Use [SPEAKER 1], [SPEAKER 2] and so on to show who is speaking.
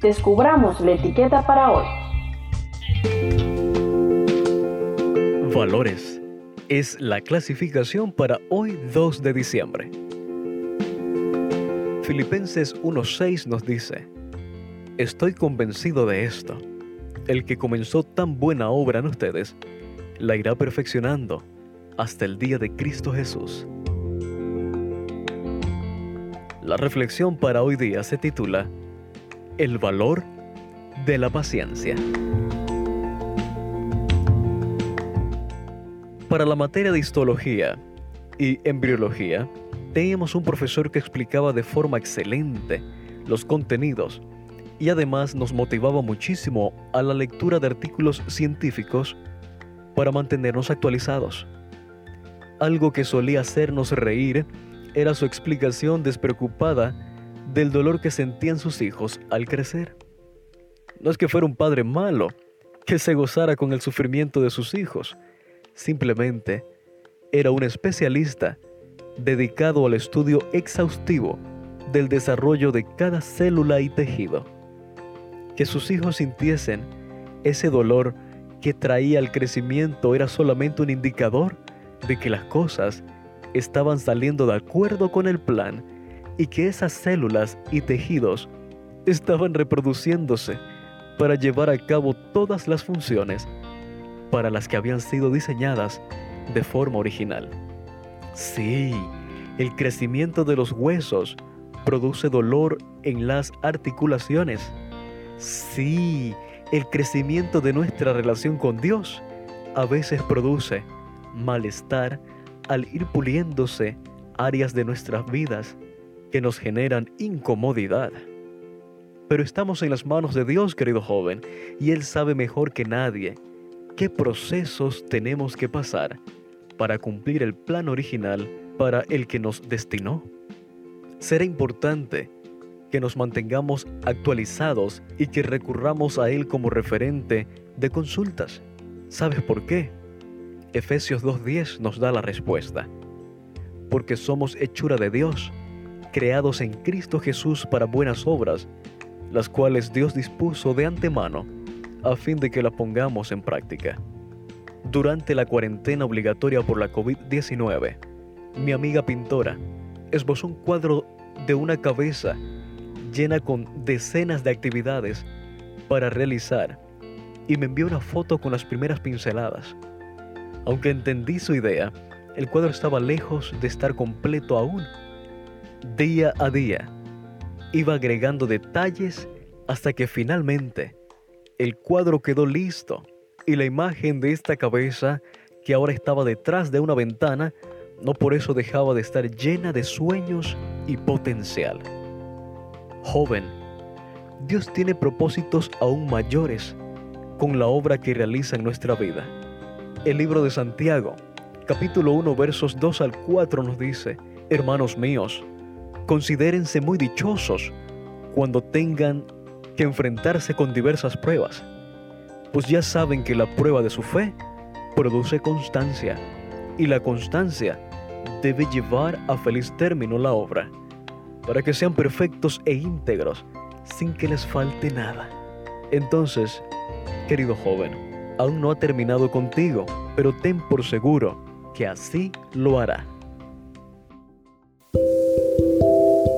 [SPEAKER 1] descubramos la etiqueta para hoy.
[SPEAKER 2] Valores es la clasificación para hoy 2 de diciembre. Filipenses 1.6 nos dice, Estoy convencido de esto. El que comenzó tan buena obra en ustedes, la irá perfeccionando hasta el día de Cristo Jesús. La reflexión para hoy día se titula El valor de la paciencia. Para la materia de histología y embriología, teníamos un profesor que explicaba de forma excelente los contenidos y además nos motivaba muchísimo a la lectura de artículos científicos para mantenernos actualizados. Algo que solía hacernos reír era su explicación despreocupada del dolor que sentían sus hijos al crecer. No es que fuera un padre malo, que se gozara con el sufrimiento de sus hijos, simplemente era un especialista dedicado al estudio exhaustivo del desarrollo de cada célula y tejido. Que sus hijos sintiesen ese dolor que traía el crecimiento era solamente un indicador de que las cosas estaban saliendo de acuerdo con el plan y que esas células y tejidos estaban reproduciéndose para llevar a cabo todas las funciones para las que habían sido diseñadas de forma original. Sí, el crecimiento de los huesos produce dolor en las articulaciones. Sí, el crecimiento de nuestra relación con Dios a veces produce malestar al ir puliéndose áreas de nuestras vidas que nos generan incomodidad. Pero estamos en las manos de Dios, querido joven, y Él sabe mejor que nadie qué procesos tenemos que pasar para cumplir el plan original para el que nos destinó. Será importante que nos mantengamos actualizados y que recurramos a Él como referente de consultas. ¿Sabes por qué? Efesios 2.10 nos da la respuesta. Porque somos hechura de Dios, creados en Cristo Jesús para buenas obras, las cuales Dios dispuso de antemano a fin de que las pongamos en práctica. Durante la cuarentena obligatoria por la COVID-19, mi amiga pintora esbozó un cuadro de una cabeza llena con decenas de actividades para realizar y me envió una foto con las primeras pinceladas. Aunque entendí su idea, el cuadro estaba lejos de estar completo aún. Día a día, iba agregando detalles hasta que finalmente el cuadro quedó listo y la imagen de esta cabeza, que ahora estaba detrás de una ventana, no por eso dejaba de estar llena de sueños y potencial. Joven, Dios tiene propósitos aún mayores con la obra que realiza en nuestra vida. El libro de Santiago, capítulo 1, versos 2 al 4 nos dice, Hermanos míos, considérense muy dichosos cuando tengan que enfrentarse con diversas pruebas, pues ya saben que la prueba de su fe produce constancia, y la constancia debe llevar a feliz término la obra, para que sean perfectos e íntegros, sin que les falte nada. Entonces, querido joven, aún no ha terminado contigo, pero ten por seguro que así lo hará.